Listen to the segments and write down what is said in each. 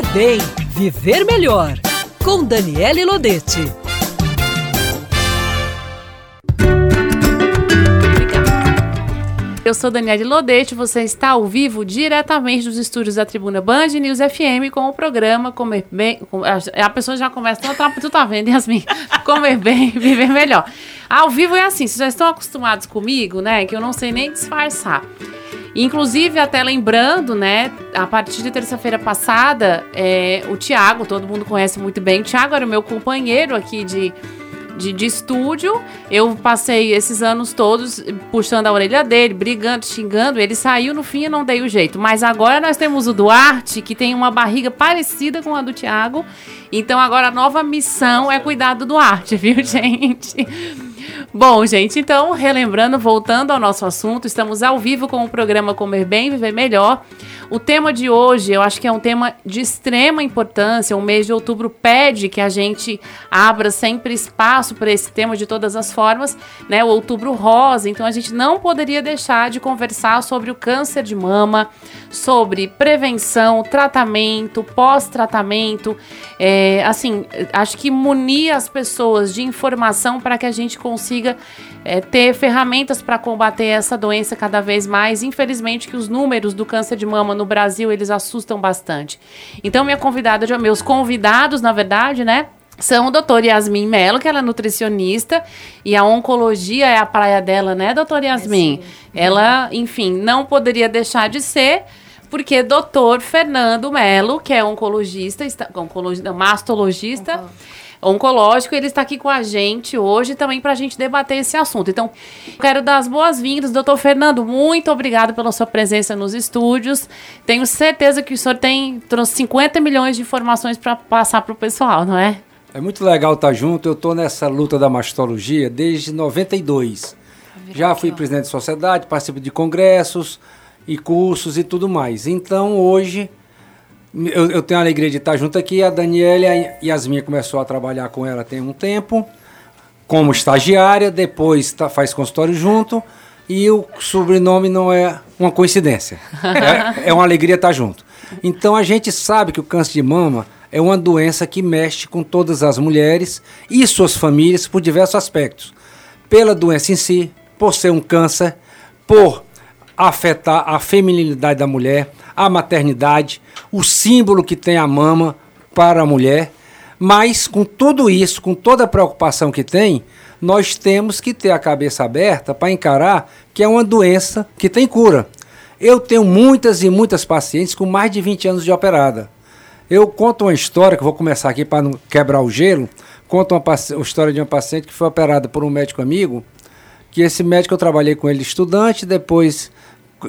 Bem, viver melhor. Com Daniele Lodete. Eu sou Daniele Lodete, você está ao vivo diretamente dos estúdios da Tribuna Band News FM com o programa Comer Bem. A pessoa já começa, tu tá, tu tá vendo, Yasmin? Comer Bem, Viver Melhor. Ao vivo é assim, vocês já estão acostumados comigo, né? Que eu não sei nem disfarçar. Inclusive, até lembrando, né, a partir de terça-feira passada, é, o Tiago, todo mundo conhece muito bem, o Tiago era o meu companheiro aqui de de, de estúdio. Eu passei esses anos todos puxando a orelha dele, brigando, xingando. Ele saiu no fim e não dei o jeito. Mas agora nós temos o Duarte, que tem uma barriga parecida com a do Thiago. Então agora a nova missão é cuidar do Duarte, viu, gente? Bom, gente, então, relembrando, voltando ao nosso assunto, estamos ao vivo com o programa Comer Bem, Viver Melhor. O tema de hoje, eu acho que é um tema de extrema importância. O mês de outubro pede que a gente abra sempre espaço para esse tema de todas as formas, né? O outubro rosa. Então a gente não poderia deixar de conversar sobre o câncer de mama, sobre prevenção, tratamento, pós-tratamento. É, assim, acho que munir as pessoas de informação para que a gente consiga é, ter ferramentas para combater essa doença cada vez mais. Infelizmente, que os números do câncer de mama no Brasil eles assustam bastante. Então, minha convidada, meus convidados, na verdade, né? São o doutor Yasmin Mello, que ela é nutricionista, e a oncologia é a praia dela, né, doutor Yasmin? É ela, enfim, não poderia deixar de ser, porque doutor Fernando Mello, que é oncologista, está, oncologista mastologista, oncológico. Ele está aqui com a gente hoje também para a gente debater esse assunto. Então, quero dar as boas-vindas, doutor Fernando. Muito obrigado pela sua presença nos estúdios. Tenho certeza que o senhor tem trouxe 50 milhões de informações para passar para o pessoal, não é? É muito legal estar junto. Eu estou nessa luta da mastologia desde 92. Já fui presidente de sociedade, participo de congressos e cursos e tudo mais. Então, hoje eu, eu, tenho a alegria de estar junto aqui. A Daniela e a Yasmin começou a trabalhar com ela tem um tempo, como estagiária, depois tá, faz consultório junto. E o sobrenome não é uma coincidência. É, é uma alegria estar junto. Então a gente sabe que o câncer de mama é uma doença que mexe com todas as mulheres e suas famílias por diversos aspectos. Pela doença em si, por ser um câncer, por afetar a feminilidade da mulher, a maternidade, o símbolo que tem a mama para a mulher. Mas com tudo isso, com toda a preocupação que tem, nós temos que ter a cabeça aberta para encarar que é uma doença que tem cura. Eu tenho muitas e muitas pacientes com mais de 20 anos de operada. Eu conto uma história, que vou começar aqui para não quebrar o gelo. Conto uma, uma história de uma paciente que foi operada por um médico amigo, que esse médico eu trabalhei com ele estudante, depois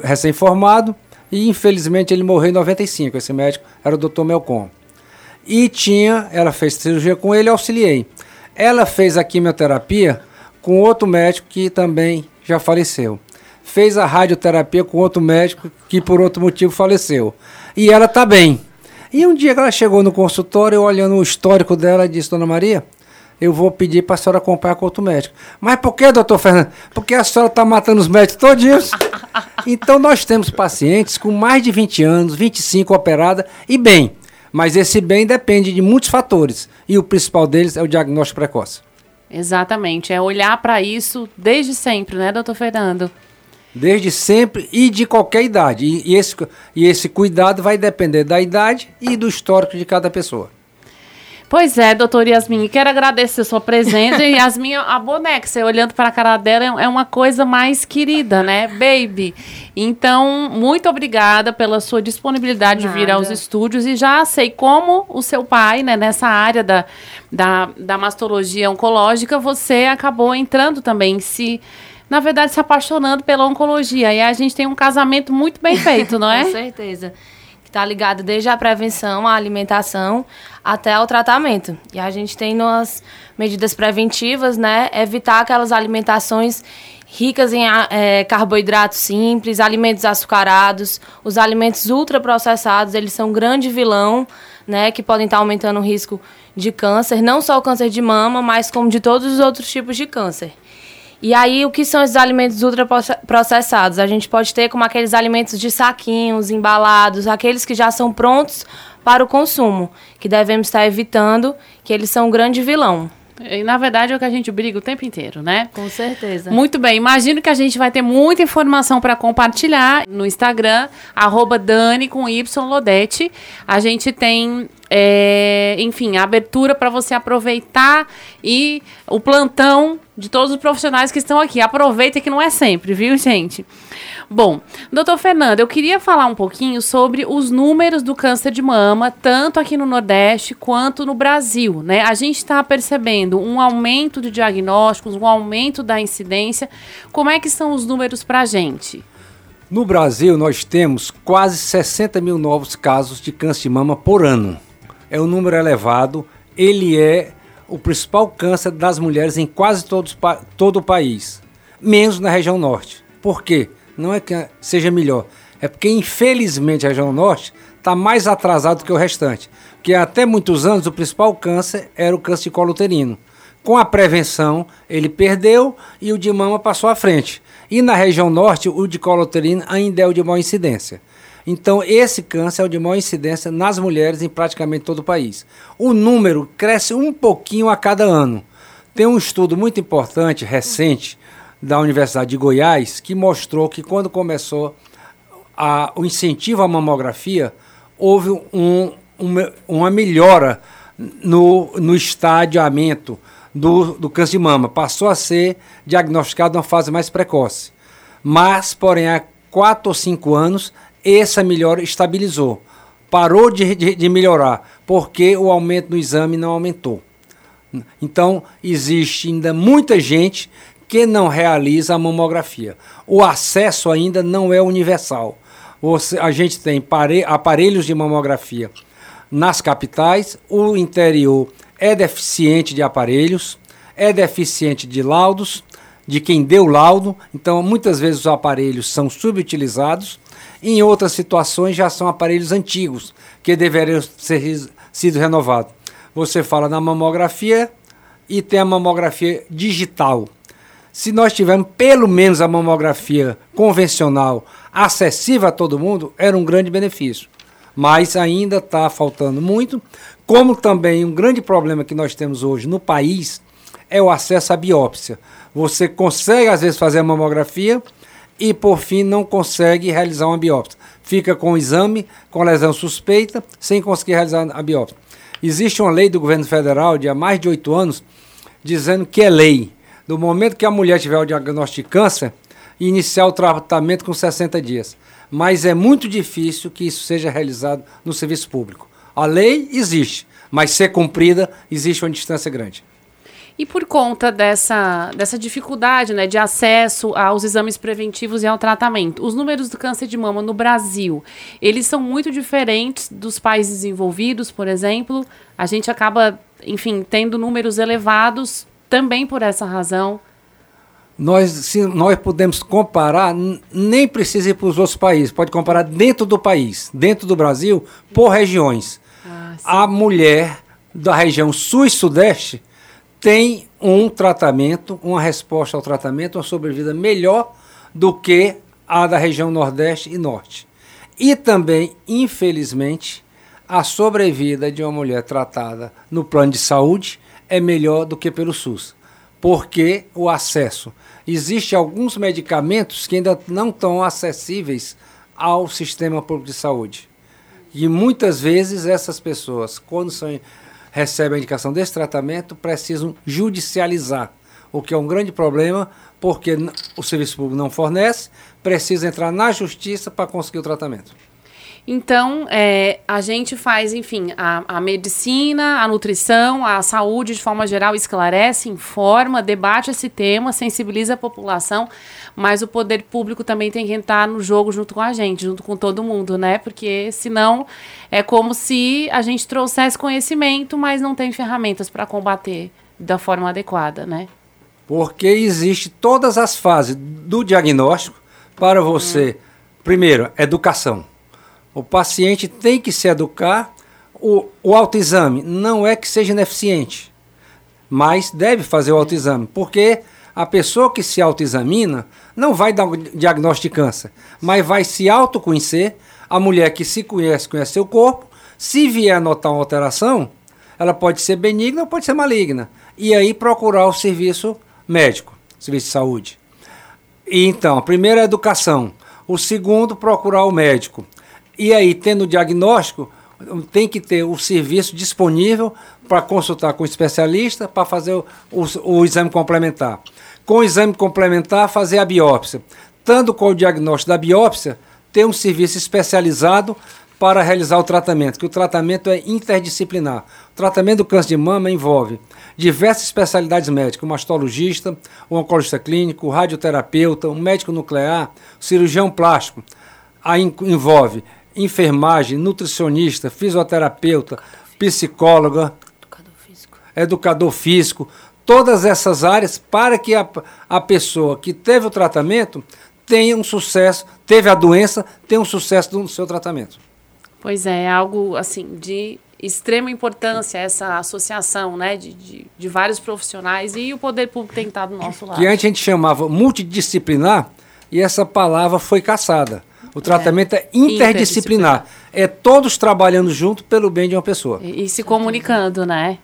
recém-formado, e infelizmente ele morreu em 95. Esse médico era o Dr. Melcom. E tinha, ela fez cirurgia com ele, auxiliei. Ela fez a quimioterapia com outro médico que também já faleceu. Fez a radioterapia com outro médico que por outro motivo faleceu. E ela está bem. E um dia que ela chegou no consultório, olhando o histórico dela, disse: Dona Maria, eu vou pedir para a senhora acompanhar com outro médico. Mas por que, doutor Fernando? Porque a senhora está matando os médicos todinhos. Então nós temos pacientes com mais de 20 anos, 25 operada e bem. Mas esse bem depende de muitos fatores. E o principal deles é o diagnóstico precoce. Exatamente. É olhar para isso desde sempre, né, doutor Fernando? Desde sempre e de qualquer idade. E, e, esse, e esse cuidado vai depender da idade e do histórico de cada pessoa. Pois é, doutor Yasmin, quero agradecer a sua presença. Yasmin, a boneca, você olhando para a cara dela, é uma coisa mais querida, né? Baby. Então, muito obrigada pela sua disponibilidade Nada. de vir aos estúdios. E já sei como o seu pai, né, nessa área da, da, da mastologia oncológica, você acabou entrando também, se na verdade, se apaixonando pela oncologia. E a gente tem um casamento muito bem feito, não é? Com certeza está ligado desde a prevenção, a alimentação, até o tratamento. E a gente tem umas medidas preventivas, né? Evitar aquelas alimentações ricas em é, carboidratos simples, alimentos açucarados, os alimentos ultraprocessados, eles são um grande vilão, né? Que podem estar aumentando o risco de câncer, não só o câncer de mama, mas como de todos os outros tipos de câncer. E aí, o que são esses alimentos ultraprocessados? A gente pode ter como aqueles alimentos de saquinhos, embalados, aqueles que já são prontos para o consumo, que devemos estar evitando, que eles são um grande vilão. E, na verdade, é o que a gente briga o tempo inteiro, né? Com certeza. Muito bem, imagino que a gente vai ter muita informação para compartilhar no Instagram, arroba Dani com Y Lodete. A gente tem é, enfim, a abertura para você aproveitar e o plantão de todos os profissionais que estão aqui. Aproveita que não é sempre, viu, gente? Bom, doutor Fernando, eu queria falar um pouquinho sobre os números do câncer de mama, tanto aqui no Nordeste quanto no Brasil, né? A gente está percebendo um aumento de diagnósticos, um aumento da incidência. Como é que são os números para a gente? No Brasil, nós temos quase 60 mil novos casos de câncer de mama por ano é um número elevado, ele é o principal câncer das mulheres em quase todos, todo o país, menos na região norte. Por quê? Não é que seja melhor, é porque infelizmente a região norte está mais atrasado que o restante. Porque até muitos anos o principal câncer era o câncer de colo uterino. Com a prevenção, ele perdeu e o de mama passou à frente. E na região norte, o de colo uterino ainda é o de maior incidência. Então, esse câncer é o de maior incidência nas mulheres em praticamente todo o país. O número cresce um pouquinho a cada ano. Tem um estudo muito importante, recente, da Universidade de Goiás, que mostrou que quando começou a, o incentivo à mamografia, houve um, uma, uma melhora no, no estadiamento do, do câncer de mama. Passou a ser diagnosticado numa fase mais precoce. Mas, porém, há quatro ou cinco anos, essa melhora estabilizou. Parou de, de, de melhorar, porque o aumento no exame não aumentou. Então, existe ainda muita gente que não realiza a mamografia. O acesso ainda não é universal. Você, a gente tem aparelhos de mamografia nas capitais, o interior é deficiente de aparelhos, é deficiente de laudos, de quem deu laudo, então muitas vezes os aparelhos são subutilizados em outras situações já são aparelhos antigos que deveriam ser sido renovados. Você fala na mamografia e tem a mamografia digital. Se nós tivermos pelo menos a mamografia convencional acessível a todo mundo, era um grande benefício. Mas ainda está faltando muito, como também um grande problema que nós temos hoje no país é o acesso à biópsia. Você consegue, às vezes, fazer a mamografia, e, por fim, não consegue realizar uma biópsia. Fica com o exame, com lesão suspeita, sem conseguir realizar a biópsia. Existe uma lei do governo federal de há mais de oito anos dizendo que é lei. Do momento que a mulher tiver o diagnóstico de câncer, iniciar o tratamento com 60 dias. Mas é muito difícil que isso seja realizado no serviço público. A lei existe, mas ser cumprida existe uma distância grande. E por conta dessa, dessa dificuldade né, de acesso aos exames preventivos e ao tratamento, os números do câncer de mama no Brasil, eles são muito diferentes dos países desenvolvidos, por exemplo. A gente acaba, enfim, tendo números elevados também por essa razão. Nós, se nós podemos comparar, nem precisa ir para os outros países, pode comparar dentro do país, dentro do Brasil, por regiões. Ah, a mulher da região sul e sudeste tem um tratamento, uma resposta ao tratamento, uma sobrevida melhor do que a da região Nordeste e Norte. E também, infelizmente, a sobrevida de uma mulher tratada no plano de saúde é melhor do que pelo SUS, porque o acesso. Existem alguns medicamentos que ainda não estão acessíveis ao sistema público de saúde. E muitas vezes essas pessoas, quando são recebem a indicação desse tratamento precisam judicializar, o que é um grande problema, porque o serviço público não fornece, precisa entrar na justiça para conseguir o tratamento. Então, é, a gente faz, enfim, a, a, medicina, a nutrição, a saúde de forma geral esclarece, informa, debate esse tema, sensibiliza a população, mas o poder público também tem que entrar no jogo junto com a gente, junto com todo mundo, né? Porque senão é como se a gente trouxesse conhecimento, mas não tem ferramentas para combater da forma adequada, né? Porque existe todas as fases do diagnóstico para você, hum. primeiro, educação o paciente tem que se educar. O, o autoexame não é que seja ineficiente, mas deve fazer o autoexame, porque a pessoa que se autoexamina não vai dar um diagnóstico de câncer, mas vai se autoconhecer. A mulher que se conhece, conhece seu corpo, Se vier notar uma alteração, ela pode ser benigna ou pode ser maligna. E aí procurar o serviço médico, serviço de saúde. E então, a primeira é a educação. O segundo, procurar o médico. E aí, tendo o diagnóstico, tem que ter o serviço disponível para consultar com o especialista para fazer o, o, o, exame complementar. Com o exame complementar, fazer a biópsia. Tanto com o diagnóstico da biópsia, ter um serviço especializado para realizar o tratamento, que o tratamento é interdisciplinar. O tratamento do câncer de mama envolve diversas especialidades médicas, o mastologista, o oncologista clínico, o radioterapeuta, o médico nuclear, o cirurgião plástico. Aí envolve enfermagem, nutricionista, fisioterapeuta, psicóloga, educador físico. educador físico, todas essas áreas para que a, a pessoa que teve o tratamento tenha um sucesso, teve a doença, tenha um sucesso no seu tratamento. Pois é, é algo assim de extrema importância essa associação né, de, de, de, vários profissionais e o poder público tem que estar do nosso lado. Que antes a gente chamava multidisciplinar e essa palavra foi caçada. O tratamento é, é interdisciplinar. interdisciplinar. É todos trabalhando junto pelo bem de uma pessoa. E, e se comunicando, né?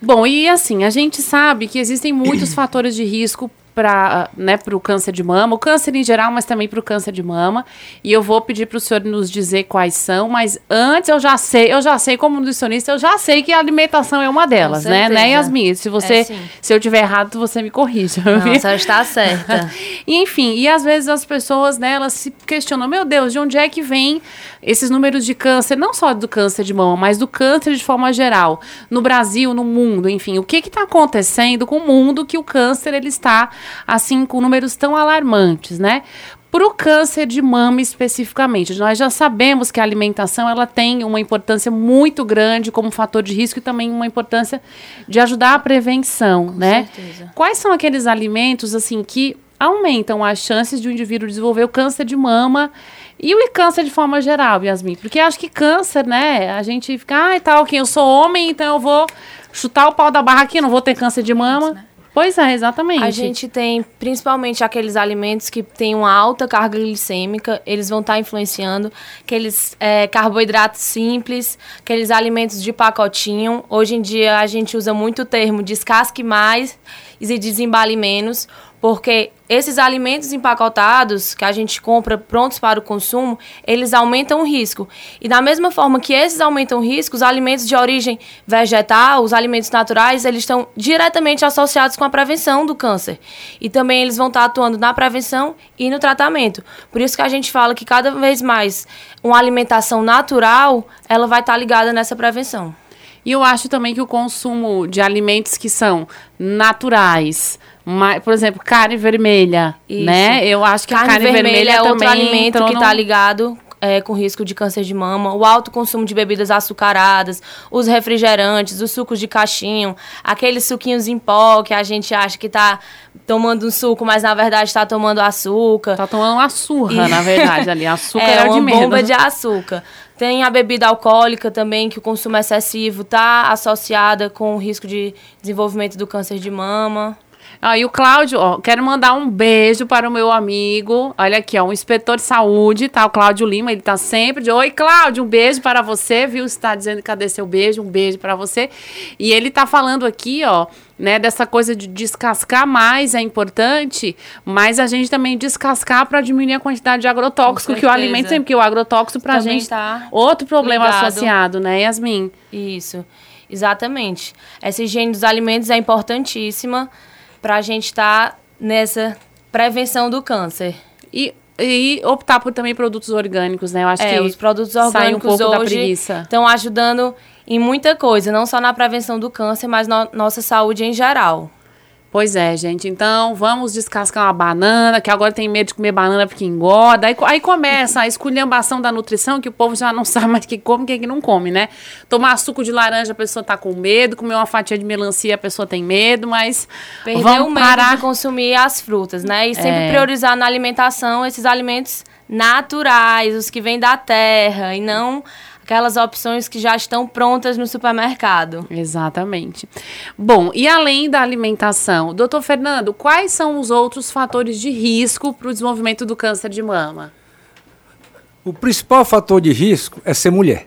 Bom, e assim, a gente sabe que existem muitos fatores de risco para né, o câncer de mama, o câncer em geral, mas também para o câncer de mama. E eu vou pedir para o senhor nos dizer quais são, mas antes eu já sei, eu já sei como nutricionista, eu já sei que a alimentação é uma delas, né? Né, Yasmin? Se você, é, se eu tiver errado, você me corrija. Não, você está certa. e, enfim, e às vezes as pessoas, né, elas se questionam, meu Deus, de onde é que vem esses números de câncer, não só do câncer de mama, mas do câncer de forma geral, no Brasil, no mundo, enfim, o que está acontecendo com o mundo que o câncer ele está assim com números tão alarmantes, né? Para o câncer de mama especificamente, nós já sabemos que a alimentação ela tem uma importância muito grande como fator de risco e também uma importância de ajudar a prevenção, Com né? Certeza. Quais são aqueles alimentos assim que aumentam as chances de um indivíduo desenvolver o câncer de mama e o câncer de forma geral, Yasmin? Porque acho que câncer, né? A gente fica, ah, tal, quem eu sou homem, então eu vou chutar o pau da barra aqui, não vou ter câncer de mama. Pois é, exatamente. A gente tem principalmente aqueles alimentos que têm uma alta carga glicêmica, eles vão estar tá influenciando, aqueles é, carboidratos simples, aqueles alimentos de pacotinho. Hoje em dia a gente usa muito o termo descasque mais e desembale menos, porque esses alimentos empacotados que a gente compra prontos para o consumo, eles aumentam o risco. E da mesma forma que esses aumentam o risco, os alimentos de origem vegetal, os alimentos naturais, eles estão diretamente associados com a prevenção do câncer. E também eles vão estar atuando na prevenção e no tratamento. Por isso que a gente fala que cada vez mais uma alimentação natural, ela vai estar ligada nessa prevenção. E eu acho também que o consumo de alimentos que são naturais, por exemplo, carne vermelha, Isso. né? Eu acho que carne a carne vermelha, vermelha é outro alimento que está ligado é, com risco de câncer de mama, o alto consumo de bebidas açucaradas, os refrigerantes, os sucos de caixinho, aqueles suquinhos em pó que a gente acha que está tomando um suco, mas na verdade está tomando açúcar. Está tomando uma surra, e... na verdade, ali. Açúcar é, é uma de bomba de açúcar. Tem a bebida alcoólica também, que o consumo excessivo está associada com o risco de desenvolvimento do câncer de mama. Ah, o Cláudio, ó, quero mandar um beijo para o meu amigo. Olha aqui, ó, um inspetor de saúde, tá? O Cláudio Lima, ele tá sempre de. Oi, Cláudio, um beijo para você, viu? Você tá dizendo cadê seu beijo? Um beijo para você. E ele tá falando aqui, ó, né, dessa coisa de descascar mais é importante, mas a gente também descascar para diminuir a quantidade de agrotóxico que o alimento tem, porque o agrotóxico pra também gente tá outro problema ligado. associado, né, Yasmin? Isso. Exatamente. Essa higiene dos alimentos é importantíssima para a gente estar tá nessa prevenção do câncer. E, e optar por também produtos orgânicos, né? Eu acho é, que os produtos orgânicos um hoje estão ajudando em muita coisa, não só na prevenção do câncer, mas na no nossa saúde em geral. Pois é, gente. Então, vamos descascar uma banana, que agora tem medo de comer banana porque engorda. Aí, aí começa a esculhambação da nutrição, que o povo já não sabe mais o que come e o que não come, né? Tomar suco de laranja, a pessoa tá com medo. Comer uma fatia de melancia, a pessoa tem medo, mas Perder vamos o medo parar... de consumir as frutas, né? E sempre é... priorizar na alimentação esses alimentos naturais, os que vêm da terra, e não aquelas opções que já estão prontas no supermercado. Exatamente. Bom, e além da alimentação, doutor Fernando, quais são os outros fatores de risco para o desenvolvimento do câncer de mama? O principal fator de risco é ser mulher.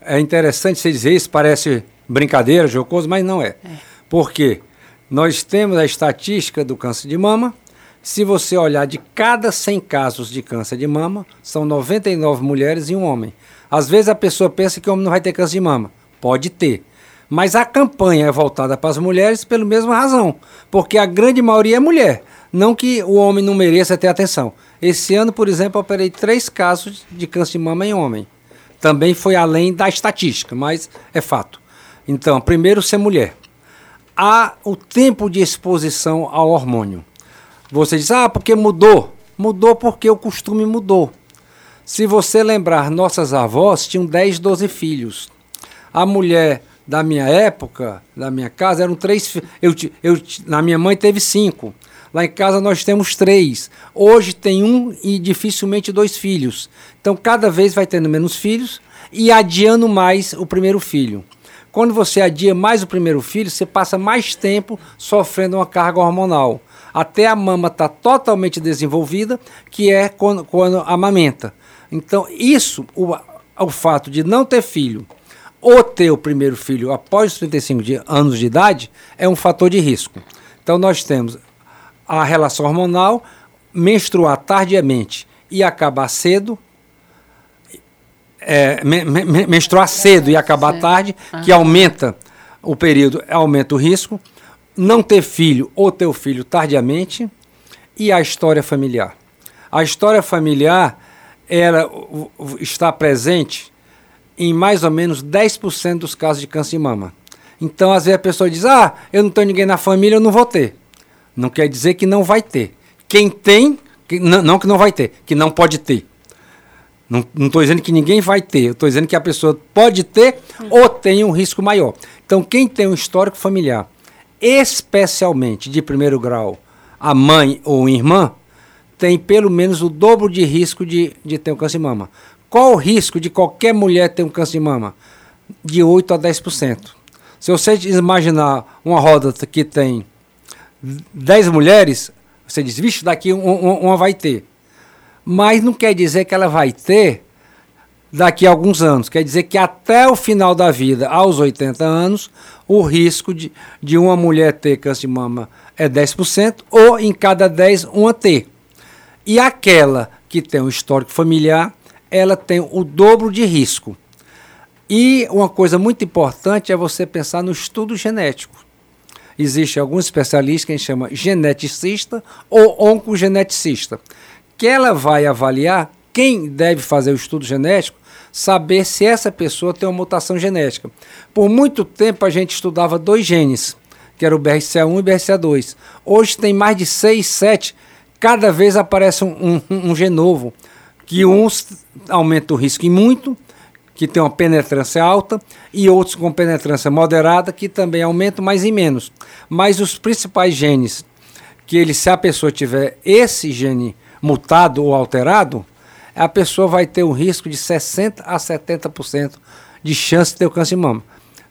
é interessante você dizer isso, parece brincadeira, jocoso, mas não é. é. Porque nós temos a estatística do câncer de mama. Se você olhar de cada 100 casos de câncer de mama, são 99 mulheres e um homem. Às vezes a pessoa pensa que o homem não vai ter câncer de mama. Pode ter. Mas a campanha é voltada para as mulheres pela mesma razão, porque a grande maioria é mulher. Não que o homem não mereça ter atenção. Esse ano, por exemplo, operei três casos de câncer de mama em homem. Também foi além da estatística, mas é fato. Então, primeiro, ser mulher. Há o tempo de exposição ao hormônio. Você diz, ah, porque mudou. Mudou porque o costume mudou. Se você lembrar, nossas avós tinham 10, 12 filhos. A mulher da minha época, da minha casa, eram três filhos. Eu, eu, na minha mãe teve cinco. Lá em casa nós temos três. Hoje tem um e dificilmente dois filhos. Então cada vez vai tendo menos filhos e adiando mais o primeiro filho. Quando você adia mais o primeiro filho, você passa mais tempo sofrendo uma carga hormonal. Até a mama estar tá totalmente desenvolvida, que é quando, quando amamenta. Então, isso, o, o fato de não ter filho ou ter o primeiro filho após os 35 de, anos de idade, é um fator de risco. Então, nós temos a relação hormonal, menstruar tardiamente e acabar cedo, é, me, me, menstruar cedo e acabar tarde, que aumenta o período, aumenta o risco, não ter filho ou ter o filho tardiamente e a história familiar. A história familiar ela está presente em mais ou menos 10% dos casos de câncer de mama. Então, às vezes a pessoa diz: "Ah, eu não tenho ninguém na família, eu não vou ter". Não quer dizer que não vai ter. Quem tem, que, não, não que não vai ter, que não pode ter. Não estou dizendo que ninguém vai ter, estou dizendo que a pessoa pode ter ou tem um risco maior. Então, quem tem um histórico familiar, especialmente de primeiro grau, a mãe ou irmã, tem pelo menos o dobro de risco de, de ter um câncer de mama. Qual o risco de qualquer mulher ter um câncer de mama? De 8 a 10%. Se você imaginar uma roda que tem 10 mulheres, você diz, vixe, daqui um, um, uma vai ter. Mas não quer dizer que ela vai ter daqui a alguns anos. Quer dizer que até o final da vida, aos 80 anos, o risco de, de uma mulher ter câncer de mama é 10%, ou em cada 10, uma ter. E aquela que tem um histórico familiar, ela tem o dobro de risco. E uma coisa muito importante é você pensar no estudo genético. Existe alguns especialistas que a gente chama geneticista ou oncogeneticista, que ela vai avaliar quem deve fazer o estudo genético, saber se essa pessoa tem uma mutação genética. Por muito tempo a gente estudava dois genes, que era o BRCA1 e o BRCA2. Hoje tem mais de seis, sete, cada vez aparece um, um, um que uns aumentam o risco em muito que tem uma penetrância alta, e outros com penetrância moderada, que também aumentam, mas em menos. Mas os principais genes, que ele, se a pessoa tiver esse gene mutado ou alterado, a pessoa vai ter um risco de 60% a 70% de chance de ter o câncer de mama.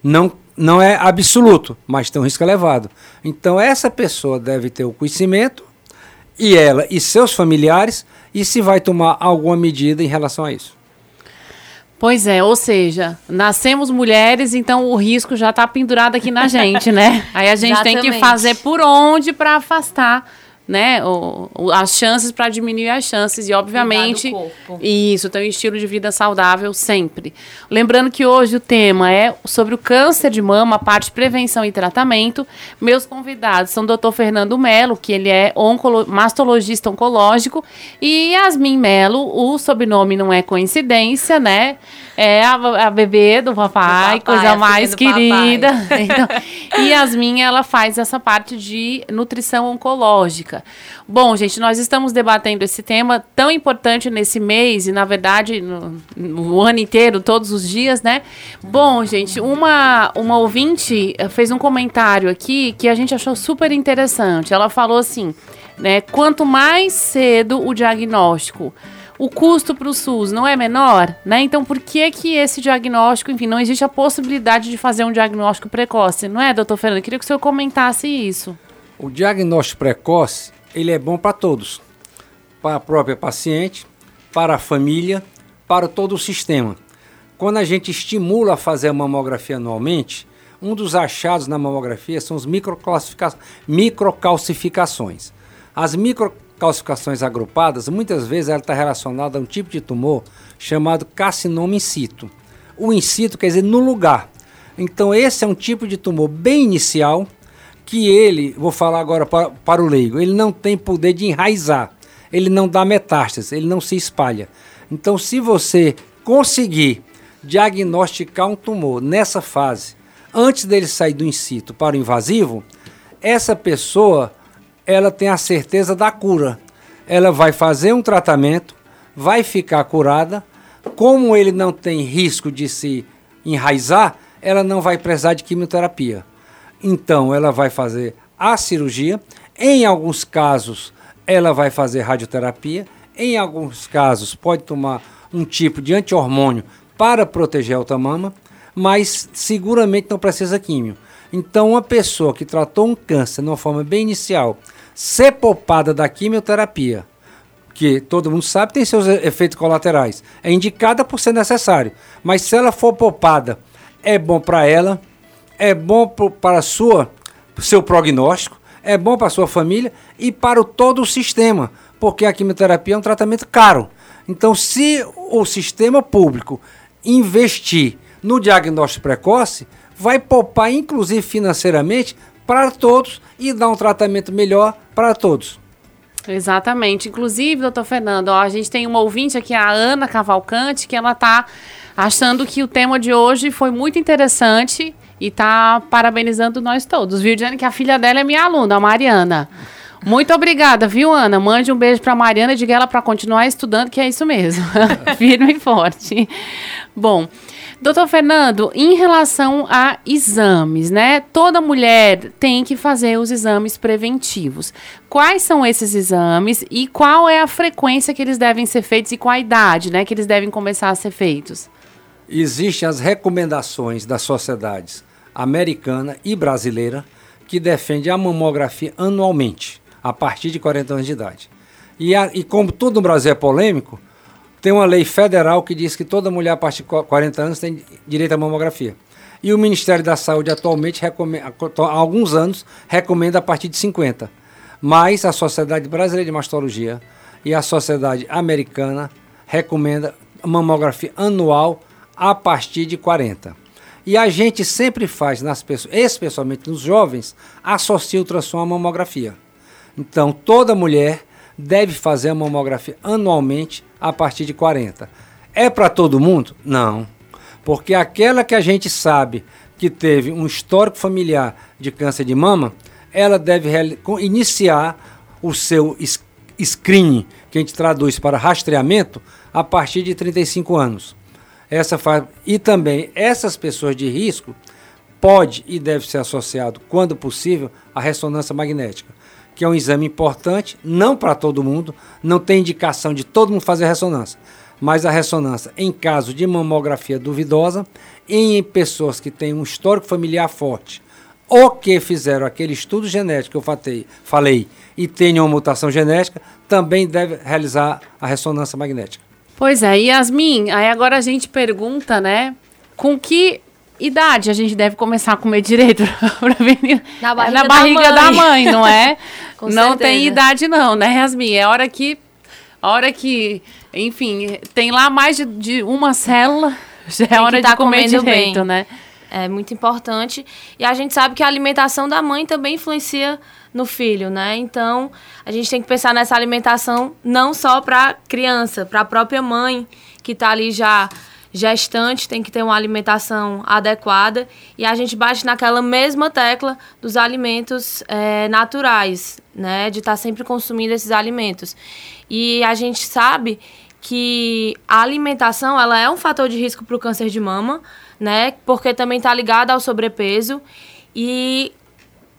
Não, não é absoluto, mas tem um risco elevado. Então, essa pessoa deve ter o conhecimento, e ela e seus familiares, e se vai tomar alguma medida em relação a isso. Pois é, ou seja, nascemos mulheres, então o risco já está pendurado aqui na gente, né? Aí a gente tem que fazer por onde para afastar né, o, o, as chances para diminuir as chances e obviamente isso tem um estilo de vida saudável sempre. Lembrando que hoje o tema é sobre o câncer de mama, a parte de prevenção e tratamento. Meus convidados são o Dr. Fernando Melo, que ele é oncolo, mastologista oncológico, e Yasmin Melo, o sobrenome não é coincidência, né? É a, a bebê do papai, do papai coisa mais querida. Então, e Yasmin, ela faz essa parte de nutrição oncológica. Bom, gente, nós estamos debatendo esse tema tão importante nesse mês e, na verdade, no, no ano inteiro, todos os dias, né? Bom, gente, uma, uma ouvinte fez um comentário aqui que a gente achou super interessante. Ela falou assim, né? Quanto mais cedo o diagnóstico o custo para o SUS não é menor, né? Então, por que que esse diagnóstico, enfim, não existe a possibilidade de fazer um diagnóstico precoce, não é, doutor Fernando? Eu queria que o senhor comentasse isso. O diagnóstico precoce, ele é bom para todos. Para a própria paciente, para a família, para todo o sistema. quando a gente estimula a fazer a mamografia anualmente, um dos achados na mamografia são os microcalcificações. As microcalcificações agrupadas, muitas vezes ela está relacionada a um tipo de tumor chamado carcinoma in situ. O in situ quer dizer no lugar. Então esse é um tipo de tumor bem inicial que ele, vou falar agora para, para o leigo, ele não tem poder de enraizar, ele não dá metástase, ele não se espalha. Então se você conseguir diagnosticar um tumor nessa fase, antes dele sair do incito para o invasivo, essa pessoa ela tem a certeza da cura. Ela vai fazer um tratamento, vai ficar curada. Como ele não tem risco de se enraizar, ela não vai precisar de quimioterapia. Então, ela vai fazer a cirurgia. Em alguns casos, ela vai fazer radioterapia. Em alguns casos, pode tomar um tipo de anti-hormônio para proteger a alta-mama, mas seguramente não precisa químio. Então, uma pessoa que tratou um câncer de uma forma bem inicial, ser poupada da quimioterapia, que todo mundo sabe tem seus efeitos colaterais, é indicada por ser necessário. Mas se ela for poupada, é bom para ela, é bom para sua seu prognóstico, é bom para sua família e para o, todo o sistema, porque a quimioterapia é um tratamento caro. Então, se o sistema público investir no diagnóstico precoce, vai poupar, inclusive financeiramente, para todos e dar um tratamento melhor para todos. Exatamente. Inclusive, doutor Fernando, ó, a gente tem uma ouvinte aqui, a Ana Cavalcante, que ela está achando que o tema de hoje foi muito interessante e está parabenizando nós todos, viu? Dizendo que a filha dela é minha aluna, a Mariana. Muito obrigada, viu, Ana? Mande um beijo para Mariana e diga ela para continuar estudando, que é isso mesmo. Firme e forte. Bom, doutor Fernando, em relação a exames, né? Toda mulher tem que fazer os exames preventivos. Quais são esses exames e qual é a frequência que eles devem ser feitos e qual a idade, né, que eles devem começar a ser feitos? Existem as recomendações das sociedades americana e brasileira que defende a mamografia anualmente a partir de 40 anos de idade. E, a, e como tudo no Brasil é polêmico, tem uma lei federal que diz que toda mulher a partir de 40 anos tem direito à mamografia. E o Ministério da Saúde atualmente, há alguns anos, recomenda a partir de 50. Mas a Sociedade Brasileira de Mastologia e a Sociedade Americana recomenda mamografia anual a partir de 40. E a gente sempre faz nas pessoas, especialmente nos jovens, associa o ultrassom à mamografia. Então, toda mulher deve fazer a mamografia anualmente a partir de 40. É para todo mundo? Não. Porque aquela que a gente sabe que teve um histórico familiar de câncer de mama, ela deve iniciar o seu screening, que a gente traduz para rastreamento, a partir de 35 anos. Essa faz... E também essas pessoas de risco pode e deve ser associado, quando possível, à ressonância magnética que é um exame importante, não para todo mundo, não tem indicação de todo mundo fazer ressonância, mas a ressonância em caso de mamografia duvidosa, em pessoas que têm um histórico familiar forte, ou que fizeram aquele estudo genético que eu falei, falei e tenham uma mutação genética, também deve realizar a ressonância magnética. Pois é, Yasmin, aí agora a gente pergunta, né, com que idade a gente deve começar a comer direito para prevenir? Na barriga, na barriga da, mãe. da, mãe. não é? Não certeza. tem idade não, né, Yasmin? É hora que, a hora que, enfim, tem lá mais de, de uma célula, já é hora tá de comer direito, bem. né? É muito importante. E a gente sabe que a alimentação da mãe também influencia no filho, né? Então, a gente tem que pensar nessa alimentação não só para criança, para a própria mãe que está ali já gestante, tem que ter uma alimentação adequada. E a gente bate naquela mesma tecla dos alimentos é, naturais, né? De estar tá sempre consumindo esses alimentos. E a gente sabe que a alimentação ela é um fator de risco para o câncer de mama, né? Porque também está ligada ao sobrepeso e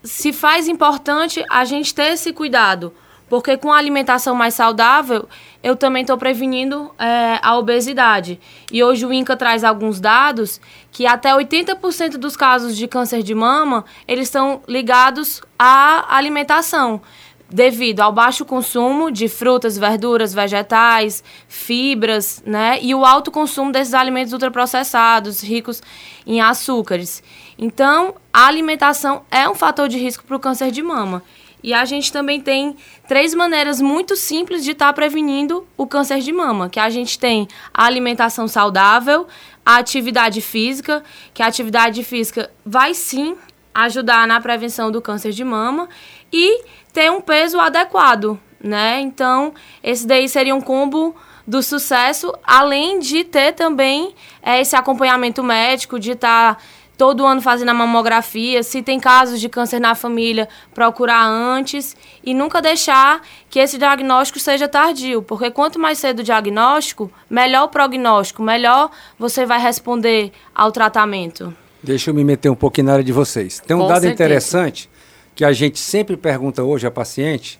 se faz importante a gente ter esse cuidado, porque com a alimentação mais saudável eu também estou prevenindo é, a obesidade. E hoje o INCA traz alguns dados que até 80% dos casos de câncer de mama eles estão ligados à alimentação devido ao baixo consumo de frutas, verduras, vegetais, fibras, né? E o alto consumo desses alimentos ultraprocessados, ricos em açúcares. Então, a alimentação é um fator de risco para o câncer de mama. E a gente também tem três maneiras muito simples de estar tá prevenindo o câncer de mama, que a gente tem a alimentação saudável, a atividade física, que a atividade física vai sim ajudar na prevenção do câncer de mama e ter um peso adequado, né? Então, esse daí seria um combo do sucesso, além de ter também é, esse acompanhamento médico, de estar tá todo ano fazendo a mamografia, se tem casos de câncer na família, procurar antes e nunca deixar que esse diagnóstico seja tardio, porque quanto mais cedo o diagnóstico, melhor o prognóstico, melhor você vai responder ao tratamento. Deixa eu me meter um pouquinho na área de vocês. Tem um Com dado certeza. interessante que a gente sempre pergunta hoje à paciente,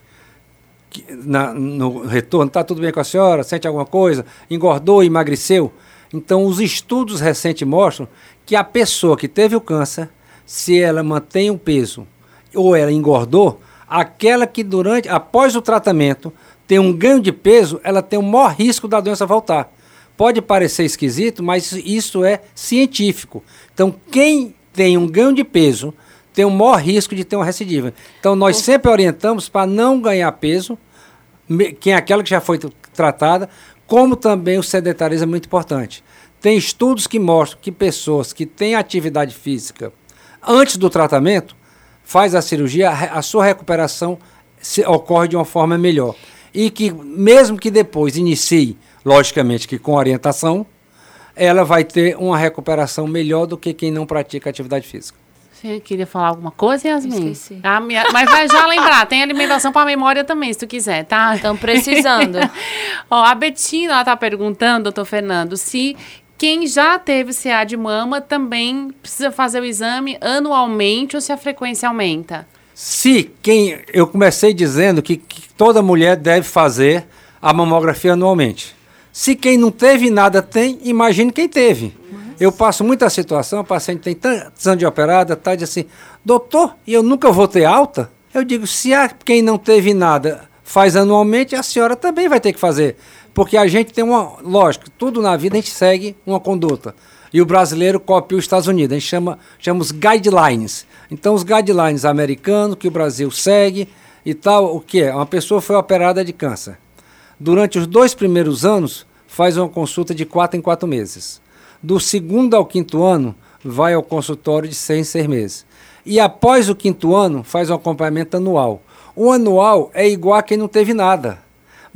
na, no retorno, está tudo bem com a senhora? Sente alguma coisa? Engordou, emagreceu? Então, os estudos recentes mostram que a pessoa que teve o câncer, se ela mantém o peso ou ela engordou, aquela que durante, após o tratamento, tem um ganho de peso, ela tem o maior risco da doença voltar. Pode parecer esquisito, mas isso é científico. Então, quem tem um ganho de peso tem o maior risco de ter uma recidiva. Então, nós sempre orientamos para não ganhar peso, quem é aquela que já foi tratada, como também o sedentarismo é muito importante. Tem estudos que mostram que pessoas que têm atividade física antes do tratamento, faz a cirurgia, a sua recuperação se, ocorre de uma forma melhor. E que, mesmo que depois inicie, logicamente que com orientação, ela vai ter uma recuperação melhor do que quem não pratica atividade física. Você queria falar alguma coisa, Yasmin? Esqueci. Ah, minha, mas vai já lembrar, tem alimentação para memória também, se tu quiser, tá? Estão precisando. Ó, a Betina, ela tá perguntando, doutor Fernando, se quem já teve CA de mama também precisa fazer o exame anualmente ou se a frequência aumenta? Se quem. Eu comecei dizendo que, que toda mulher deve fazer a mamografia anualmente. Se quem não teve nada tem, imagine quem teve. Eu passo muita situação, a paciente tem tantos anos de operada, tá diz assim, doutor, e eu nunca vou ter alta? Eu digo, se há quem não teve nada faz anualmente, a senhora também vai ter que fazer. Porque a gente tem uma. Lógico, tudo na vida a gente segue uma conduta. E o brasileiro copia os Estados Unidos. A gente chama, chama os guidelines. Então, os guidelines americanos que o Brasil segue e tal, o que é? Uma pessoa foi operada de câncer. Durante os dois primeiros anos, faz uma consulta de quatro em quatro meses. Do segundo ao quinto ano, vai ao consultório de seis em seis meses. E após o quinto ano, faz um acompanhamento anual. O anual é igual a quem não teve nada.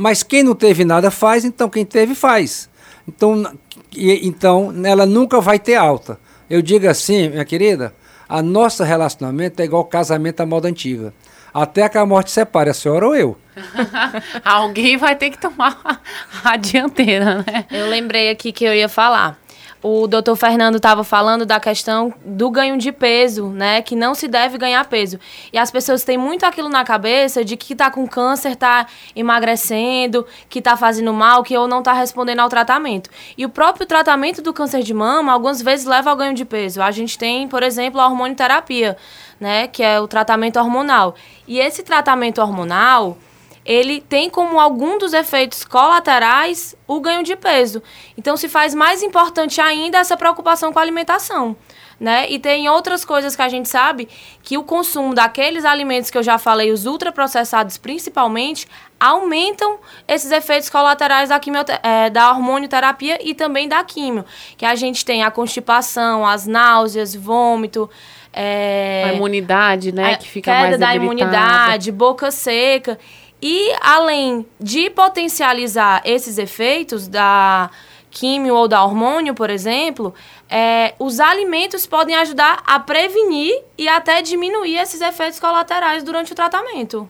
Mas quem não teve nada faz, então quem teve faz. Então, e, então ela nunca vai ter alta. Eu digo assim, minha querida, a nosso relacionamento é igual casamento à moda antiga. Até que a morte separe, a senhora ou eu. Alguém vai ter que tomar a dianteira, né? Eu lembrei aqui que eu ia falar o doutor Fernando estava falando da questão do ganho de peso, né? Que não se deve ganhar peso. E as pessoas têm muito aquilo na cabeça de que está com câncer, está emagrecendo, que está fazendo mal, que ou não está respondendo ao tratamento. E o próprio tratamento do câncer de mama, algumas vezes, leva ao ganho de peso. A gente tem, por exemplo, a hormonioterapia, né? Que é o tratamento hormonal. E esse tratamento hormonal ele tem como algum dos efeitos colaterais o ganho de peso. Então se faz mais importante ainda essa preocupação com a alimentação. Né? E tem outras coisas que a gente sabe que o consumo daqueles alimentos que eu já falei, os ultraprocessados principalmente, aumentam esses efeitos colaterais da, é, da hormonioterapia e também da quimio. Que a gente tem a constipação, as náuseas, vômito. É, a imunidade, né? que fica queda mais da imunidade, boca seca. E além de potencializar esses efeitos da químio ou da hormônio, por exemplo, é, os alimentos podem ajudar a prevenir e até diminuir esses efeitos colaterais durante o tratamento.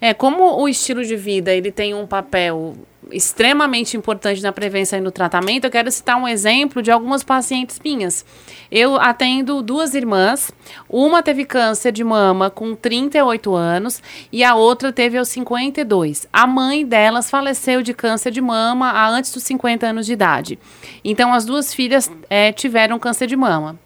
É, como o estilo de vida ele tem um papel extremamente importante na prevenção e no tratamento, eu quero citar um exemplo de algumas pacientes minhas. Eu atendo duas irmãs, uma teve câncer de mama com 38 anos e a outra teve aos 52. A mãe delas faleceu de câncer de mama antes dos 50 anos de idade. Então, as duas filhas é, tiveram câncer de mama.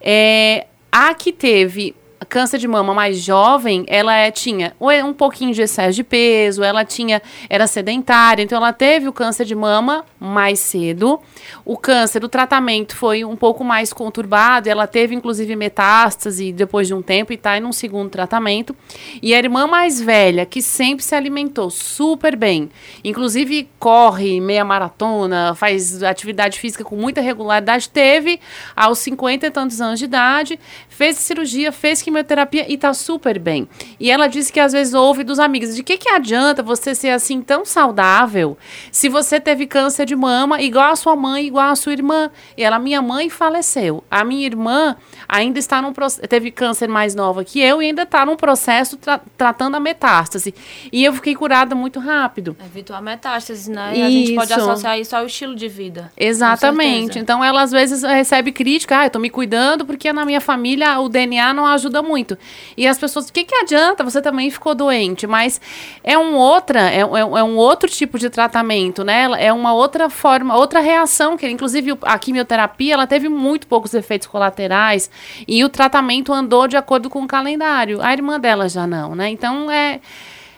É, a que teve câncer de mama mais jovem, ela é, tinha um pouquinho de excesso de peso, ela tinha era sedentária, então ela teve o câncer de mama mais cedo. O câncer, o tratamento foi um pouco mais conturbado, ela teve inclusive metástase depois de um tempo e está em um segundo tratamento. E a irmã mais velha, que sempre se alimentou super bem, inclusive corre meia maratona, faz atividade física com muita regularidade, teve aos 50 e tantos anos de idade, fez cirurgia, fez quimioterapia e tá super bem. E ela disse que às vezes ouve dos amigos, de que que adianta você ser assim tão saudável se você teve câncer de mama igual a sua mãe, igual a sua irmã? E ela, minha mãe faleceu. A minha irmã ainda está num teve câncer mais nova que eu e ainda está num processo tra tratando a metástase. E eu fiquei curada muito rápido. Evitou a metástase, né? E a gente pode associar isso ao estilo de vida. Exatamente. Então ela às vezes recebe crítica, ah, eu tô me cuidando porque na minha família o DNA não ajuda muito. E as pessoas, o que, que adianta? Você também ficou doente, mas é um outra, é, é, é um outro tipo de tratamento, né? É uma outra forma, outra reação que, inclusive, a quimioterapia, ela teve muito poucos efeitos colaterais e o tratamento andou de acordo com o calendário. A irmã dela já não, né? Então é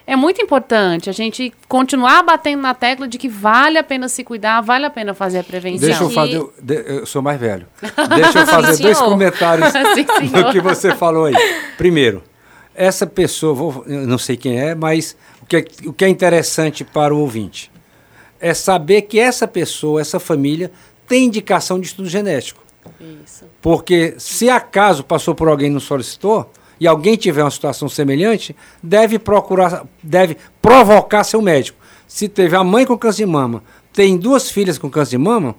é muito importante a gente continuar batendo na tecla de que vale a pena se cuidar, vale a pena fazer a prevenção. Deixa eu fazer, eu sou mais velho. Deixa eu fazer Sim, dois comentários Sim, do que você falou aí. Primeiro, essa pessoa, vou, não sei quem é, mas o que é, o que é interessante para o ouvinte é saber que essa pessoa, essa família, tem indicação de estudo genético. Isso. Porque se acaso passou por alguém e não solicitou, e alguém tiver uma situação semelhante, deve procurar, deve provocar seu médico. Se teve a mãe com câncer de mama, tem duas filhas com câncer de mama,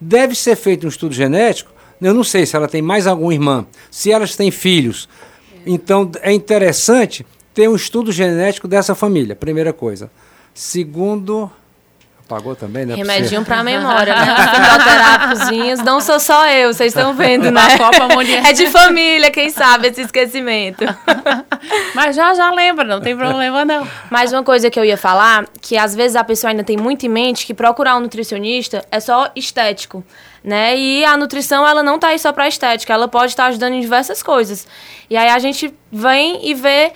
deve ser feito um estudo genético. Eu não sei se ela tem mais alguma irmã, se elas têm filhos. Então é interessante ter um estudo genético dessa família, primeira coisa. Segundo, Pagou também, né? Remedinho para a memória, né? Fitoterápicozinhos. Não sou só eu, vocês estão vendo, né? Copa Mulher. É de família, quem sabe, esse esquecimento. Mas já, já lembra, não tem problema não. Mas uma coisa que eu ia falar, que às vezes a pessoa ainda tem muito em mente que procurar um nutricionista é só estético. Né? E a nutrição, ela não tá aí só para estética, ela pode estar tá ajudando em diversas coisas. E aí a gente vem e vê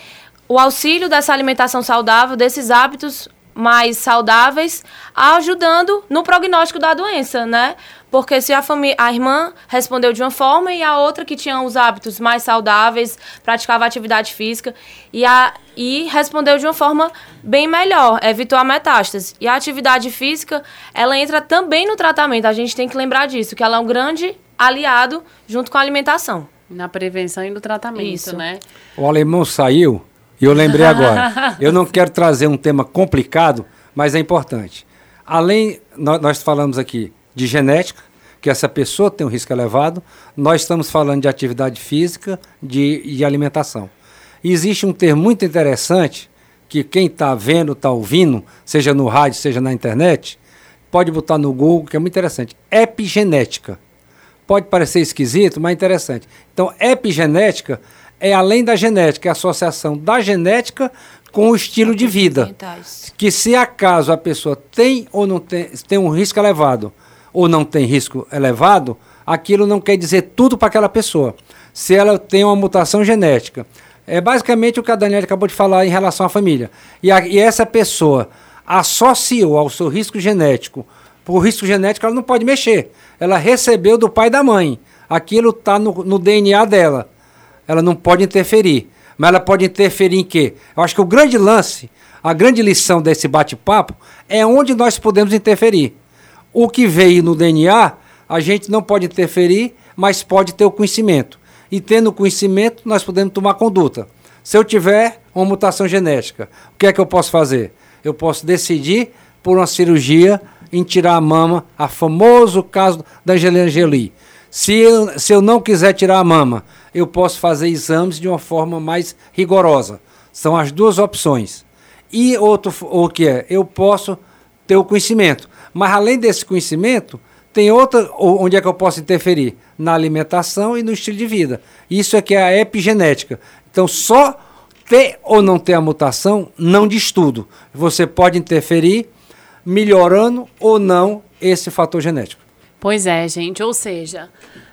o auxílio dessa alimentação saudável, desses hábitos mais saudáveis, ajudando no prognóstico da doença, né? Porque se a, família, a irmã respondeu de uma forma e a outra que tinha os hábitos mais saudáveis, praticava atividade física e, a, e respondeu de uma forma bem melhor, evitou a metástase. E a atividade física, ela entra também no tratamento. A gente tem que lembrar disso, que ela é um grande aliado junto com a alimentação. Na prevenção e no tratamento, Isso. né? O alemão saiu e eu lembrei agora. eu não quero trazer um tema complicado, mas é importante. Além, nós, falamos aqui de genética, que essa pessoa tem um risco elevado, nós estamos falando de atividade física de, e alimentação. E existe um termo muito interessante que quem está vendo, está ouvindo, seja no rádio, seja na internet, pode botar no Google, que é muito interessante. Epigenética. Pode parecer esquisito, mas é interessante. Então, epigenética é além da genética, é a associação da genética com o estilo de vida. Que se acaso a pessoa tem ou não tem, tem um risco elevado ou não tem risco elevado, aquilo não quer dizer tudo para aquela pessoa. Se ela tem uma mutação genética. É basicamente o que a Daniela acabou de falar em relação à família. E, a, e essa pessoa associou ao seu risco genético, o risco genético ela não pode mexer. Ela recebeu do pai e da mãe. Aquilo está no, no DNA dela ela não pode interferir. Mas ela pode interferir em quê? Eu acho que o grande lance, a grande lição desse bate-papo é onde nós podemos interferir. O que veio no DNA, a gente não pode interferir, mas pode ter o conhecimento. E tendo o conhecimento, nós podemos tomar conduta. Se eu tiver uma mutação genética, o que é que eu posso fazer? Eu posso decidir por uma cirurgia em tirar a mama, a famoso caso da Angelina Jolie. Se eu, se eu não quiser tirar a mama, eu posso fazer exames de uma forma mais rigorosa. São as duas opções. E outro, o que é? Eu posso ter o conhecimento. Mas além desse conhecimento, tem outra onde é que eu posso interferir? Na alimentação e no estilo de vida. Isso é que é a epigenética. Então, só ter ou não ter a mutação não diz tudo. Você pode interferir melhorando ou não esse fator genético. Pois é, gente. Ou seja,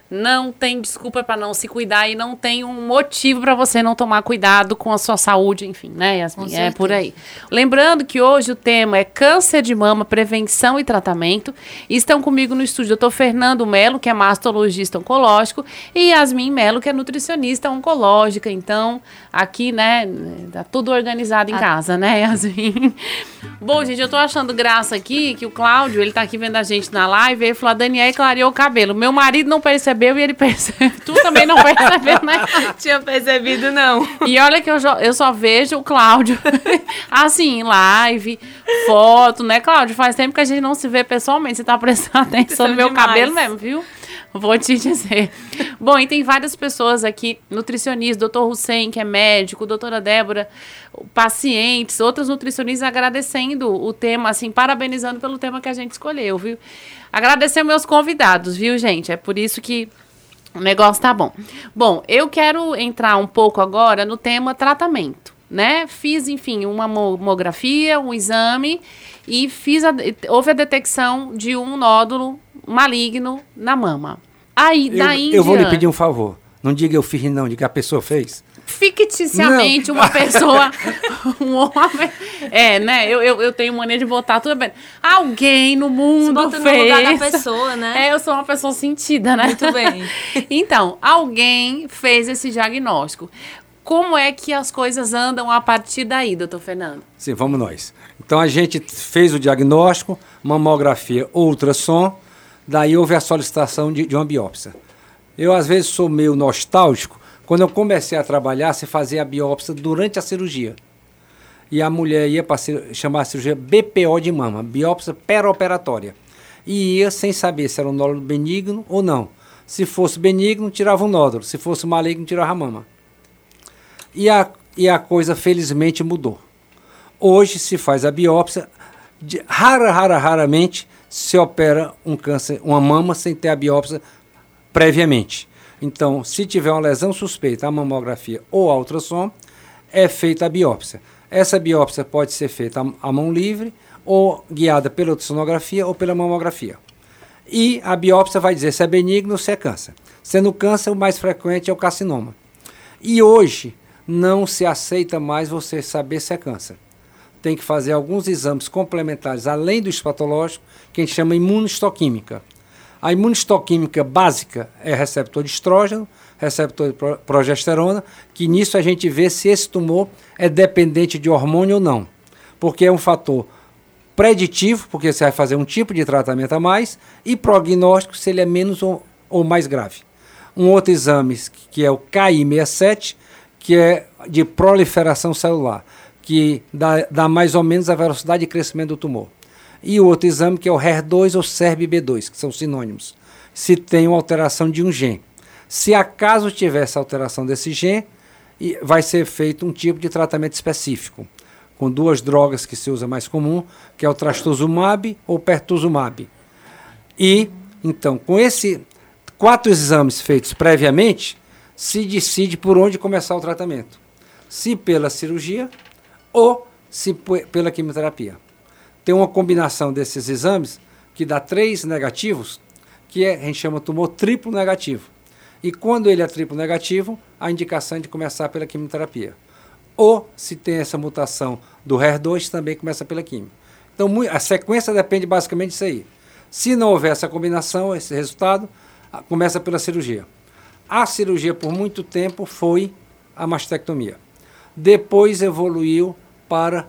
não tem desculpa para não se cuidar e não tem um motivo para você não tomar cuidado com a sua saúde, enfim, né, Yasmin? É por aí. Lembrando que hoje o tema é câncer de mama, prevenção e tratamento. E estão comigo no estúdio o doutor Fernando Melo, que é mastologista oncológico, e Yasmin Melo, que é nutricionista oncológica. Então, aqui, né, tá tudo organizado em a... casa, né, Yasmin? Bom, gente, eu tô achando graça aqui que o Cláudio, ele tá aqui vendo a gente na live, ele falou: a Daniela clareou o cabelo. Meu marido não percebeu percebeu e ele percebeu. Tu também não percebeu, né? Tinha percebido, não. E olha que eu, eu só vejo o Cláudio assim, live, foto, né, Cláudio? Faz tempo que a gente não se vê pessoalmente. Você tá prestando atenção no meu demais. cabelo mesmo, viu? Vou te dizer. Bom, e tem várias pessoas aqui, nutricionistas, doutor Hussein, que é médico, doutora Débora, pacientes, outros nutricionistas agradecendo o tema, assim, parabenizando pelo tema que a gente escolheu, viu? Agradecer meus convidados, viu, gente? É por isso que o negócio tá bom. Bom, eu quero entrar um pouco agora no tema tratamento, né? Fiz, enfim, uma mamografia, um exame e fiz a, houve a detecção de um nódulo maligno na mama. Aí, eu, daí Eu vou lhe pedir um favor. Não diga eu fiz, não, diga a pessoa fez ficticiamente não. uma pessoa, um homem. É, né? Eu, eu, eu tenho mania de botar tudo bem. Alguém no mundo Você bota fez. No lugar da pessoa, né? É, eu sou uma pessoa sentida, né? Muito bem. então, alguém fez esse diagnóstico. Como é que as coisas andam a partir daí, doutor Fernando? Sim, vamos nós. Então a gente fez o diagnóstico, mamografia, ultrassom, daí houve a solicitação de, de uma biópsia. Eu, às vezes, sou meio nostálgico, quando eu comecei a trabalhar, se fazia a biópsia durante a cirurgia. E a mulher ia para chamar a cirurgia BPO de mama, biópsia peroperatória. E ia sem saber se era um nódulo benigno ou não. Se fosse benigno, tirava um nódulo. Se fosse maligno, tirava a mama. E a, e a coisa, felizmente, mudou. Hoje se faz a biópsia, de, rara, rara, raramente se opera um câncer, uma mama sem ter a biópsia previamente. Então, se tiver uma lesão suspeita, a mamografia ou a ultrassom, é feita a biópsia. Essa biópsia pode ser feita à mão livre ou guiada pela ultrassonografia ou pela mamografia. E a biópsia vai dizer se é benigno ou se é câncer. Sendo câncer, o mais frequente é o carcinoma. E hoje não se aceita mais você saber se é câncer. Tem que fazer alguns exames complementares, além do histopatológico, que a gente chama imunohistoquímica. A imunistoquímica básica é receptor de estrógeno, receptor de progesterona, que nisso a gente vê se esse tumor é dependente de hormônio ou não. Porque é um fator preditivo, porque você vai fazer um tipo de tratamento a mais, e prognóstico, se ele é menos ou, ou mais grave. Um outro exame, que é o KI67, que é de proliferação celular, que dá, dá mais ou menos a velocidade de crescimento do tumor e o outro exame que é o HER2 ou SERB-B2, que são sinônimos, se tem uma alteração de um gene. Se acaso tiver essa alteração desse gene, vai ser feito um tipo de tratamento específico, com duas drogas que se usa mais comum, que é o trastuzumab ou pertuzumab. E, então, com esses quatro exames feitos previamente, se decide por onde começar o tratamento. Se pela cirurgia ou se pela quimioterapia tem uma combinação desses exames que dá três negativos, que é, a gente chama tumor triplo negativo. E quando ele é triplo negativo, a indicação é de começar pela quimioterapia. Ou, se tem essa mutação do HER2, também começa pela quimio. Então, a sequência depende basicamente disso aí. Se não houver essa combinação, esse resultado, começa pela cirurgia. A cirurgia, por muito tempo, foi a mastectomia. Depois evoluiu para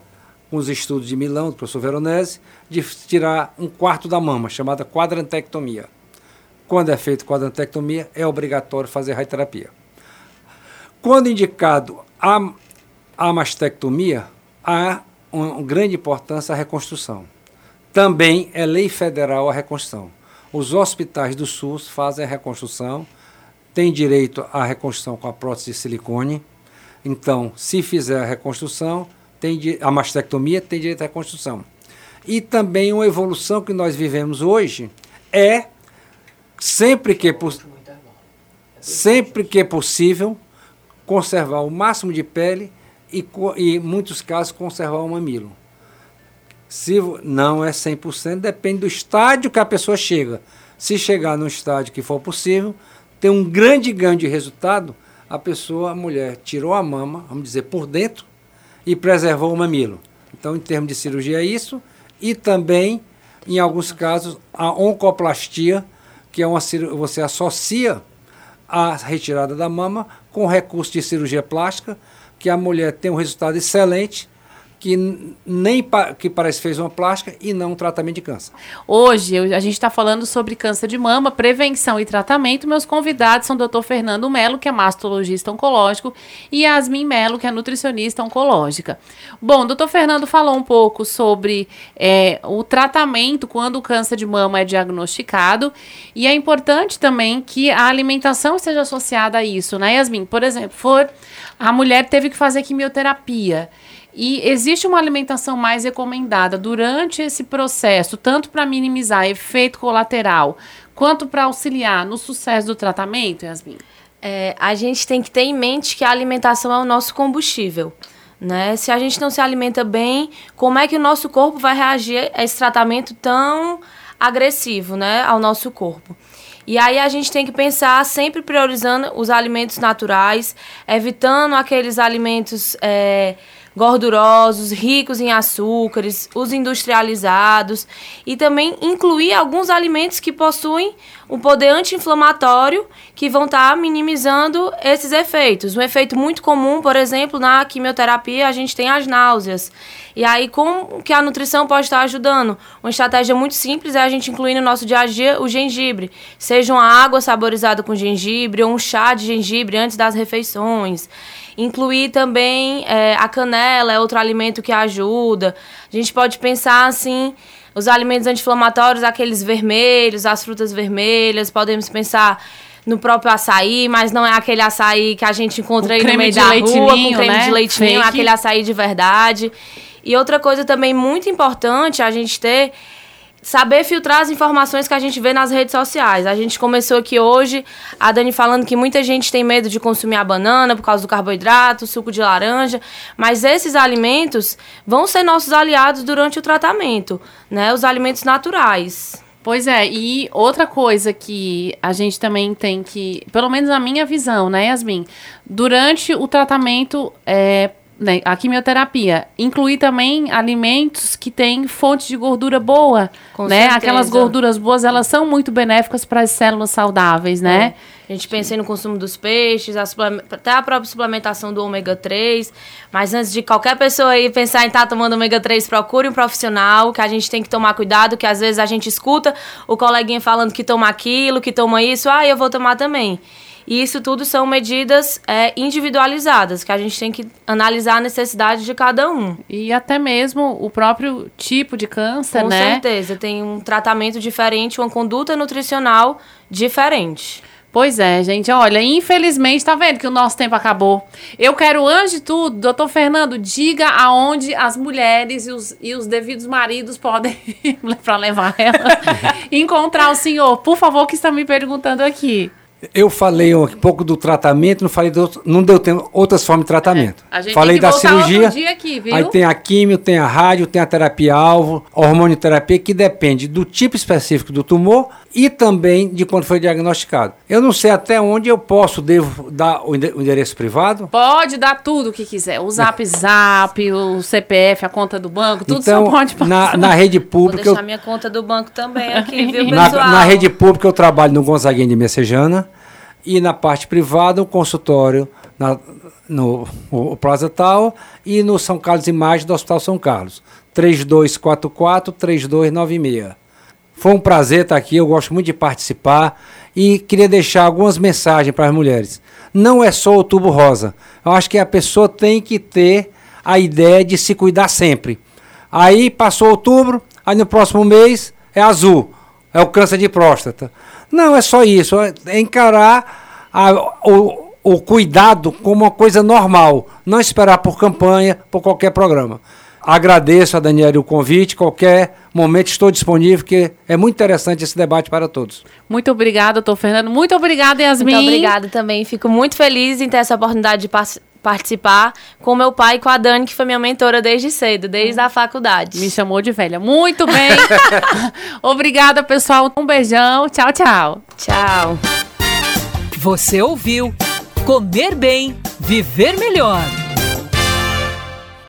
com os estudos de Milão, do professor Veronese, de tirar um quarto da mama, chamada quadrantectomia. Quando é feita quadrantectomia, é obrigatório fazer radioterapia. Quando indicado a, a mastectomia, há uma grande importância a reconstrução. Também é lei federal a reconstrução. Os hospitais do SUS fazem a reconstrução, têm direito à reconstrução com a prótese de silicone. Então, se fizer a reconstrução, tem a mastectomia tem direito à reconstrução. E também uma evolução que nós vivemos hoje é sempre que sempre que possível conservar o máximo de pele e, em muitos casos conservar o mamilo. Se não é 100%, depende do estádio que a pessoa chega. Se chegar no estádio que for possível, tem um grande ganho de resultado, a pessoa, a mulher, tirou a mama, vamos dizer, por dentro e preservou o mamilo. Então, em termos de cirurgia, é isso. E também, em alguns casos, a oncoplastia, que é uma você associa a retirada da mama com recurso de cirurgia plástica, que a mulher tem um resultado excelente que nem pa, que parece fez uma plástica e não um tratamento de câncer. Hoje eu, a gente está falando sobre câncer de mama, prevenção e tratamento. Meus convidados são o Dr. Fernando Melo, que é mastologista oncológico, e Yasmin Melo, que é nutricionista oncológica. Bom, o Dr. Fernando falou um pouco sobre é, o tratamento quando o câncer de mama é diagnosticado e é importante também que a alimentação esteja associada a isso, né, Yasmin? Por exemplo, for a mulher teve que fazer quimioterapia. E existe uma alimentação mais recomendada durante esse processo, tanto para minimizar efeito colateral, quanto para auxiliar no sucesso do tratamento, Yasmin? É, a gente tem que ter em mente que a alimentação é o nosso combustível. Né? Se a gente não se alimenta bem, como é que o nosso corpo vai reagir a esse tratamento tão agressivo né, ao nosso corpo? E aí a gente tem que pensar sempre priorizando os alimentos naturais, evitando aqueles alimentos. É, gordurosos, ricos em açúcares, os industrializados e também incluir alguns alimentos que possuem um poder anti-inflamatório que vão estar tá minimizando esses efeitos. Um efeito muito comum, por exemplo, na quimioterapia, a gente tem as náuseas. E aí, como que a nutrição pode estar ajudando? Uma estratégia muito simples é a gente incluir no nosso dia a dia o gengibre. Seja uma água saborizada com gengibre ou um chá de gengibre antes das refeições. Incluir também é, a canela, é outro alimento que ajuda. A gente pode pensar assim os alimentos anti-inflamatórios, aqueles vermelhos, as frutas vermelhas, podemos pensar no próprio açaí, mas não é aquele açaí que a gente encontra aí no meio da rua, com creme né? de leitinho, é aquele açaí de verdade. E outra coisa também muito importante a gente ter saber filtrar as informações que a gente vê nas redes sociais. A gente começou aqui hoje, a Dani falando que muita gente tem medo de consumir a banana por causa do carboidrato, suco de laranja, mas esses alimentos vão ser nossos aliados durante o tratamento, né? Os alimentos naturais. Pois é, e outra coisa que a gente também tem que, pelo menos na minha visão, né, Yasmin? Durante o tratamento, é, né, a quimioterapia, incluir também alimentos que têm fonte de gordura boa, Com né? Certeza. Aquelas gorduras boas, elas são muito benéficas para as células saudáveis, né? É. A gente pensa no consumo dos peixes, a até a própria suplementação do ômega 3. Mas antes de qualquer pessoa aí pensar em estar tá tomando ômega 3, procure um profissional, que a gente tem que tomar cuidado, que às vezes a gente escuta o coleguinha falando que toma aquilo, que toma isso, ah, eu vou tomar também. E isso tudo são medidas é, individualizadas, que a gente tem que analisar a necessidade de cada um. E até mesmo o próprio tipo de câncer, Com né? Com certeza, tem um tratamento diferente, uma conduta nutricional diferente. Pois é, gente. Olha, infelizmente, tá vendo que o nosso tempo acabou. Eu quero, antes de tudo, doutor Fernando, diga aonde as mulheres e os, e os devidos maridos podem, para levar ela, encontrar o senhor. Por favor, que está me perguntando aqui. Eu falei um pouco do tratamento, não falei do, não deu tempo, outras formas de tratamento. É, falei da cirurgia. Aqui, aí tem a químio, tem a rádio, tem a terapia alvo, a hormonioterapia que depende do tipo específico do tumor e também de quando foi diagnosticado. Eu não sei até onde eu posso devo dar o endereço privado. Pode dar tudo o que quiser, o Zap Zap, o CPF, a conta do banco, tudo então, só pode passar. Na, na rede pública. Vou deixar eu, minha conta do banco também aqui, viu, pessoal? Na, na rede pública eu trabalho no Gonzaguinha de Messejana e na parte privada, um consultório na, no o Plaza Tal e no São Carlos Imagem do Hospital São Carlos. 3244-3296. Foi um prazer estar aqui, eu gosto muito de participar e queria deixar algumas mensagens para as mulheres. Não é só o tubo rosa. Eu acho que a pessoa tem que ter a ideia de se cuidar sempre. Aí passou outubro, aí no próximo mês é azul, é o câncer de próstata. Não, é só isso. É encarar a, o, o cuidado como uma coisa normal. Não esperar por campanha, por qualquer programa. Agradeço a Daniela o convite. Qualquer momento estou disponível, porque é muito interessante esse debate para todos. Muito obrigada, doutor Fernando. Muito obrigada, Yasmin. Muito obrigada também. Fico muito feliz em ter essa oportunidade de participar com meu pai e com a Dani, que foi minha mentora desde cedo, desde a faculdade. Me chamou de velha. Muito bem. Obrigada, pessoal. Um beijão. Tchau, tchau. Tchau. Você ouviu Comer Bem, Viver Melhor.